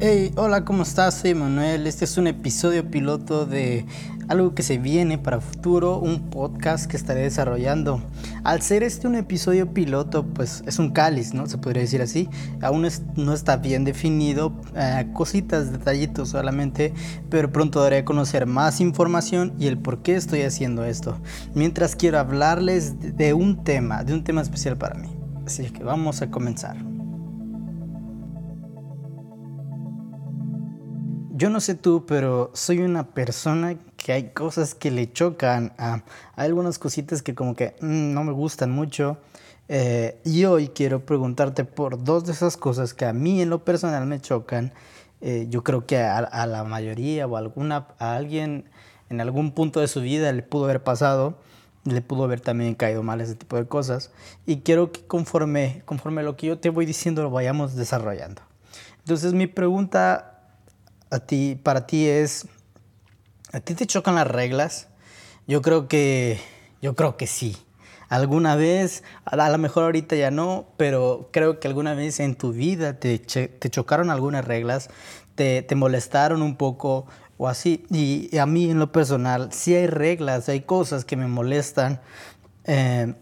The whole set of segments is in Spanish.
Hey, hola, ¿cómo estás? Soy Manuel. Este es un episodio piloto de algo que se viene para futuro, un podcast que estaré desarrollando. Al ser este un episodio piloto, pues es un cáliz, ¿no? Se podría decir así. Aún no está bien definido, eh, cositas, detallitos solamente, pero pronto daré a conocer más información y el por qué estoy haciendo esto. Mientras quiero hablarles de un tema, de un tema especial para mí. Así que vamos a comenzar. Yo no sé tú, pero soy una persona que hay cosas que le chocan. A, hay algunas cositas que como que mm, no me gustan mucho. Eh, y hoy quiero preguntarte por dos de esas cosas que a mí en lo personal me chocan. Eh, yo creo que a, la mayoría o alguna, a alguien en algún punto de su vida le pudo haber pasado, le pudo haber también caído mal ese tipo de cosas. Y quiero que conforme, conforme lo que yo te voy diciendo lo vayamos desarrollando. Entonces mi pregunta a ti, para ti es, ¿a ti te chocan las reglas? Yo creo que, yo creo que sí. Alguna vez, a lo mejor ahorita ya no, pero creo que alguna vez en tu vida te, te chocaron algunas reglas, te, te, molestaron un poco o así. Y, a mí en lo personal, sí hay reglas, hay cosas que me molestan. Eh,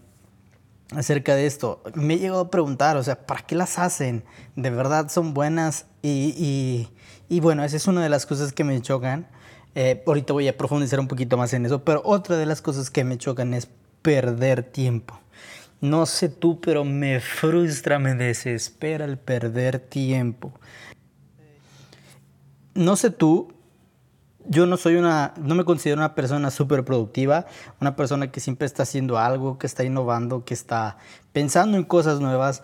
acerca de esto. Me he llegado a preguntar, o sea, ¿para qué las hacen? ¿De verdad son buenas? Y, y, bueno, esa es una de las cosas que me chocan. Eh, ahorita voy a profundizar un poquito más en eso, pero otra de las cosas que me chocan es perder tiempo. No sé tú, pero me frustra, me desespera el perder tiempo. No sé tú, yo no soy una, no me considero una persona súper productiva, una persona que siempre está haciendo algo, que está innovando, que está pensando en cosas nuevas.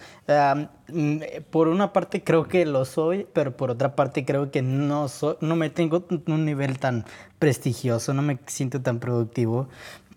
Mm, por una parte creo que lo soy, pero por otra parte creo que no, soy, no me tengo un nivel tan prestigioso, no me siento tan productivo.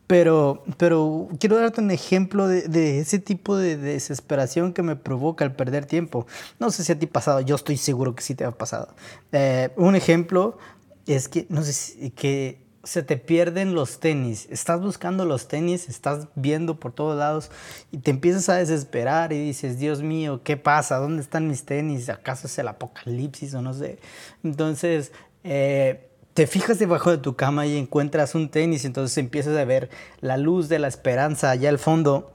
Pero, pero quiero darte un ejemplo de, de, ese tipo de desesperación que me provoca el perder tiempo. No sé si a ti ha pasado, yo estoy seguro que sí te ha pasado. Eh, un ejemplo es que, no sé, si, que se te pierden los tenis. Estás buscando los tenis, estás viendo por todos lados y te empiezas a desesperar y dices, Dios mío, ¿qué pasa? ¿Dónde están mis tenis? ¿Acaso es el apocalipsis o no sé? Entonces, eh, te fijas debajo de tu cama y encuentras un tenis, entonces empiezas a ver la luz de la esperanza allá al fondo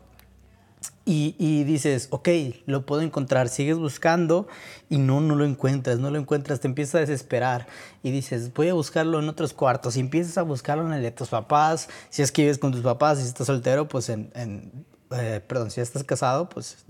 y, dices, ok, lo puedo encontrar, sigues buscando y no, no lo encuentras, no lo encuentras, te empiezas a desesperar y dices, voy a buscarlo en otros cuartos. Y empiezas a buscarlo en el de tus papás, si es que vives con tus papás, si estás soltero, pues en, eh, perdón, si estás casado, pues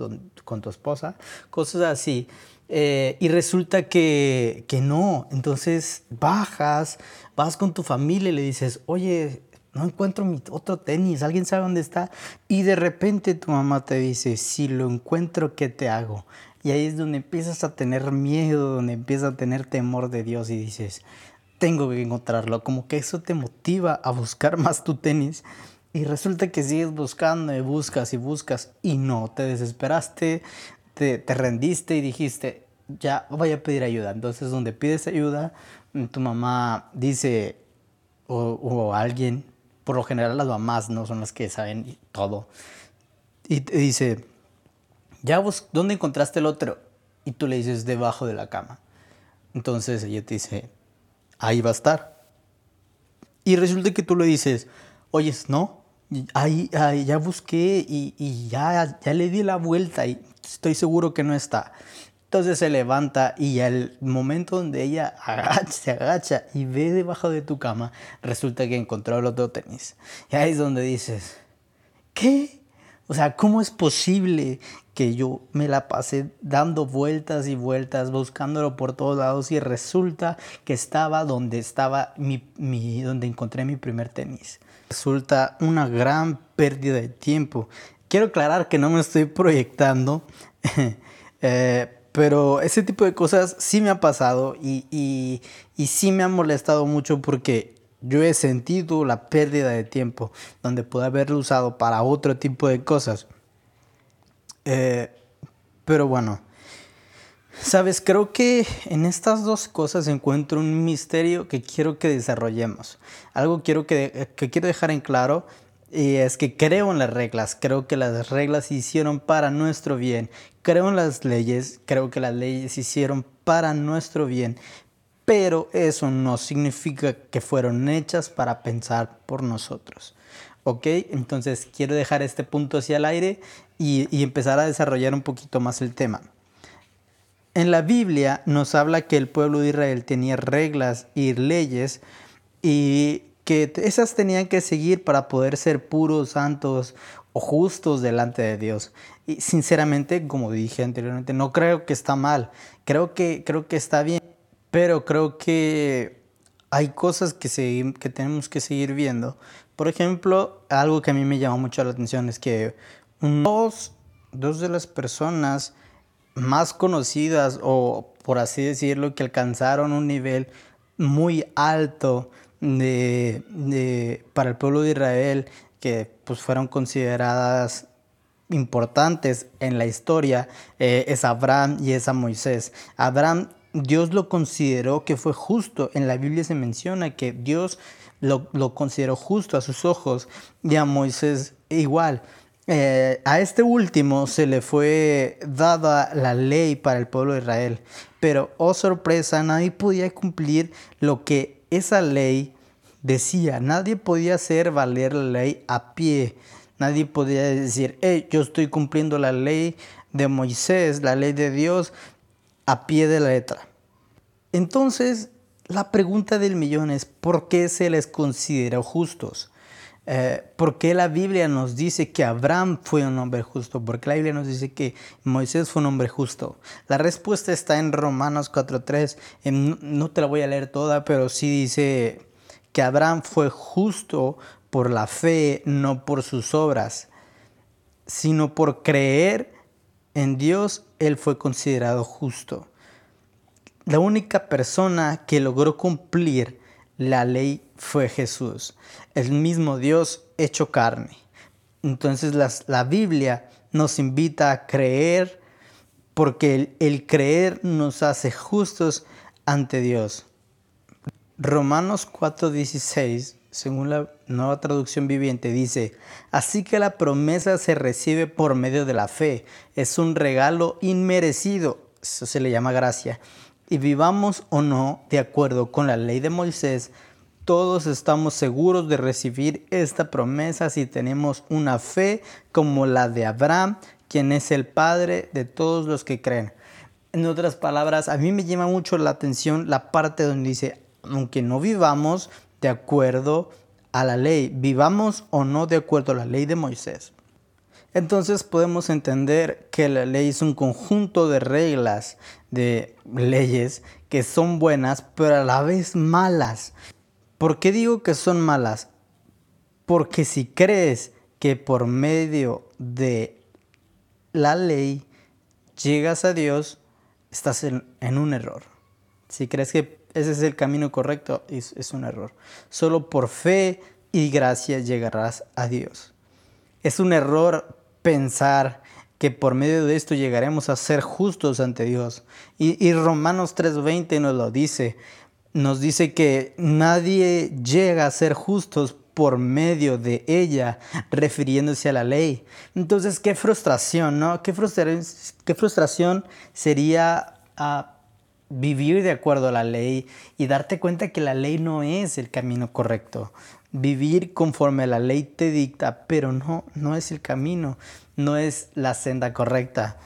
con tu esposa, cosas así. Eh, y resulta que, que no, entonces bajas, vas con tu familia y le dices, oye, no encuentro mi otro tenis, alguien sabe dónde está. Y de repente tu mamá te dice, si lo encuentro, ¿qué te hago? Y ahí es donde empiezas a tener miedo, donde empiezas a tener temor de Dios y dices, tengo que encontrarlo. Como que eso te motiva a buscar más tu tenis. Y resulta que sigues buscando y buscas y buscas y no, te desesperaste, te, te rendiste y dijiste, ya voy a pedir ayuda. Entonces donde pides ayuda, tu mamá dice, o alguien por lo general las mamás no son las que saben todo. Y te dice, ya vos, ¿dónde encontraste el otro? Y tú le dices, debajo de la cama. Entonces ella te dice, ahí va a estar. Y resulta que tú le dices, oyes, no, ahí, ahí ya busqué y, y, ya, ya le di la vuelta y estoy seguro que no está. Entonces se levanta y al momento donde ella se agacha y ve debajo de tu cama, resulta que encontró el otro tenis. Y ahí es donde dices, ¿qué? O sea, ¿cómo es posible que yo me la pasé dando vueltas y vueltas, buscándolo por todos lados y resulta que estaba donde estaba mi, mi donde encontré mi primer tenis? Resulta una gran pérdida de tiempo. Quiero aclarar que no me estoy proyectando. eh, pero ese tipo de cosas sí me ha pasado y, y, sí me ha molestado mucho porque yo he sentido la pérdida de tiempo donde pude haberlo usado para otro tipo de cosas. Eh, pero bueno, sabes, creo que en estas dos cosas encuentro un misterio que quiero que desarrollemos. Algo quiero que quiero dejar en claro Y es que creo en las reglas, creo que las reglas se hicieron para nuestro bien. Creo en las leyes, creo que las leyes se hicieron para nuestro bien. Pero eso no significa que fueron hechas para pensar por nosotros. ¿Ok? Entonces quiero dejar este punto hacia el aire y, y empezar a desarrollar un poquito más el tema. En la Biblia nos habla que el pueblo de Israel tenía reglas y leyes y que esas tenían que seguir para poder ser puros, santos o justos delante de Dios. Y sinceramente, como dije anteriormente, no creo que está mal. Creo que, creo que está bien. Pero creo que hay cosas que, que tenemos que seguir viendo. Por ejemplo, algo que a mí me llama mucho la atención es que dos, dos de las personas más conocidas o por así decirlo que alcanzaron un nivel muy alto de, para el pueblo de Israel que pues fueron consideradas importantes en la historia eh, es Abraham y es a Moisés. Abraham, Dios lo consideró que fue justo. En la Biblia se menciona que Dios lo, lo consideró justo a sus ojos y a Moisés igual. Eh, a este último se le fue dada la ley para el pueblo de Israel, pero oh sorpresa, nadie podía cumplir lo que esa ley decía. Nadie podía hacer valer la ley a pie. Nadie podía decir, hey, yo estoy cumpliendo la ley de Moisés, la ley de Dios, a pie de la letra. Entonces, la pregunta del millón es, ¿por qué se les consideró justos? Eh, ¿Por qué la Biblia nos dice que Abraham fue un hombre justo? ¿Por qué la Biblia nos dice que Moisés fue un hombre justo? La respuesta está en Romanos 4.3. No te la voy a leer toda, pero sí dice que Abraham fue justo por la fe, no por sus obras, sino por creer en Dios, él fue considerado justo. La única persona que logró cumplir la ley fue Jesús, el mismo Dios hecho carne. Entonces la Biblia nos invita a creer porque el, el creer nos hace justos ante Dios. Romanos 4:16, según la nueva traducción viviente, dice, así que la promesa se recibe por medio de la fe, es un regalo inmerecido, eso se le llama gracia, y vivamos o no de acuerdo con la ley de Moisés, todos estamos seguros de recibir esta promesa si tenemos una fe como la de Abraham, quien es el padre de todos los que creen. En otras palabras, a mí me llama mucho la atención la parte donde dice, aunque no vivamos de acuerdo a la ley, vivamos o no de acuerdo a la ley de Moisés. Entonces podemos entender que la ley es un conjunto de reglas, de leyes que son buenas, pero a la vez malas. ¿Por qué digo que son malas? Porque si crees que por medio de la ley llegas a Dios, estás en, un error. Si crees que ese es el camino correcto, es, es un error. Solo por fe y gracia llegarás a Dios. Es un error pensar que por medio de esto llegaremos a ser justos ante Dios. Y, y Romanos 3:20 nos lo dice nos dice que nadie llega a ser justos por medio de ella, refiriéndose a la ley. Entonces, qué frustración, ¿no? Qué, qué frustración sería ah, vivir de acuerdo a la ley y darte cuenta que la ley no es el camino correcto. Vivir conforme la ley te dicta, pero no, no es el camino, no es la senda correcta.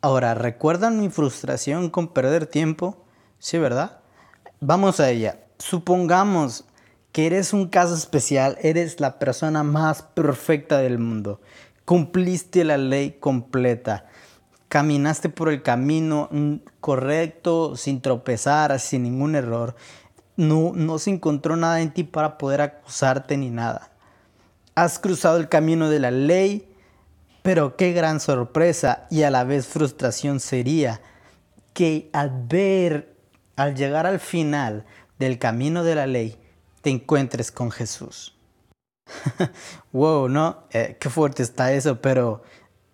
Ahora, ¿recuerdan mi frustración con perder tiempo? Sí, ¿verdad? Vamos a ella. Supongamos que eres un caso especial, eres la persona más perfecta del mundo. Cumpliste la ley completa. Caminaste por el camino correcto, sin tropezar, sin ningún error. No, no se encontró nada en ti para poder acusarte ni nada. Has cruzado el camino de la ley pero qué gran sorpresa y a la vez frustración sería que al ver, al llegar al final del camino de la ley, te encuentres con Jesús. wow, ¿no? Eh, qué fuerte está eso, pero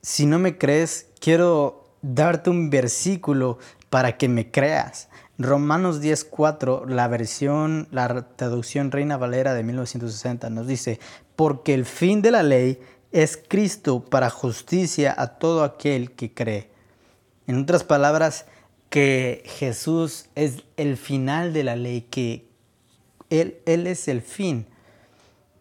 si no me crees, quiero darte un versículo para que me creas. Romanos 10:4, la versión, la traducción Reina Valera de 1960 nos dice, porque el fin de la ley es Cristo para justicia a todo aquel que cree. En otras palabras, que Jesús es el final de la ley, que Él, Él es el fin.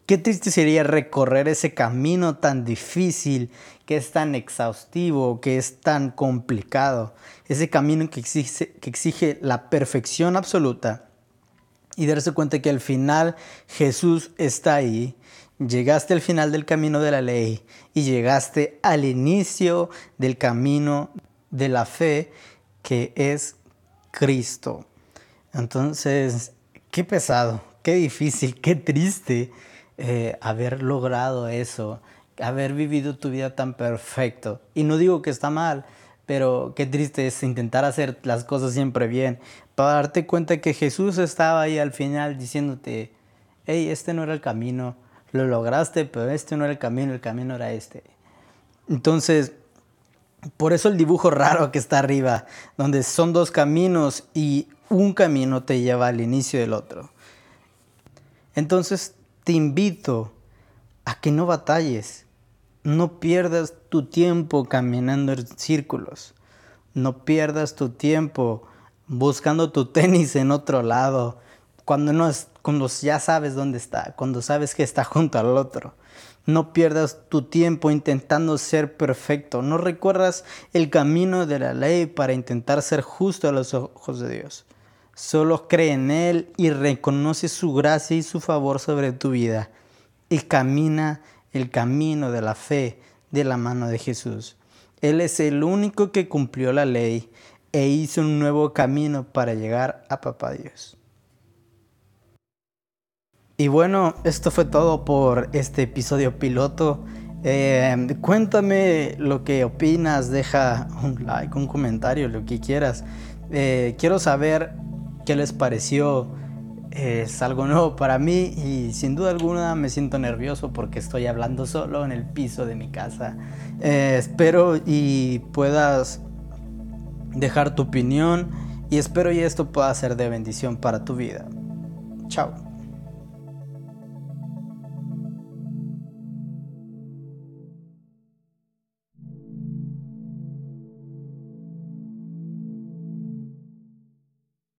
Qué triste sería recorrer ese camino tan difícil, que es tan exhaustivo, que es tan complicado. Ese camino que exige, la perfección absoluta y darse cuenta que al final Jesús está ahí. Llegaste al final del camino de la ley y llegaste al inicio del camino de la fe que es Cristo. Entonces, qué pesado, qué difícil, qué triste eh, haber logrado eso, haber vivido tu vida tan perfecto. Y no digo que está mal, pero qué triste es intentar hacer las cosas siempre bien, para darte cuenta que Jesús estaba ahí al final diciéndote, hey, este no era el camino, lo lograste, pero este no era el camino, el camino era este. Entonces, por eso el dibujo raro que está arriba, donde son dos caminos y un camino te lleva al inicio del otro. Entonces te invito a que no batalles, no pierdas tu tiempo caminando en círculos, no pierdas tu tiempo buscando tu tenis en otro lado, cuando, no es, cuando ya sabes dónde está, cuando sabes que está junto al otro. No pierdas tu tiempo intentando ser perfecto. No recuerdas el camino de la ley para intentar ser justo a los ojos de Dios. Solo cree en Él y reconoce su gracia y su favor sobre tu vida. Y camina el camino de la fe de la mano de Jesús. Él es el único que cumplió la ley e hizo un nuevo camino para llegar a Papá Dios. Y bueno, esto fue todo por este episodio piloto. Eh, cuéntame lo que opinas, deja un like, un comentario, lo que quieras. Eh, quiero saber qué les pareció. Es algo nuevo para mí y sin duda alguna me siento nervioso porque estoy hablando solo en el piso de mi casa. Eh, espero y puedas dejar tu opinión y espero y esto pueda ser de bendición para tu vida. Chao.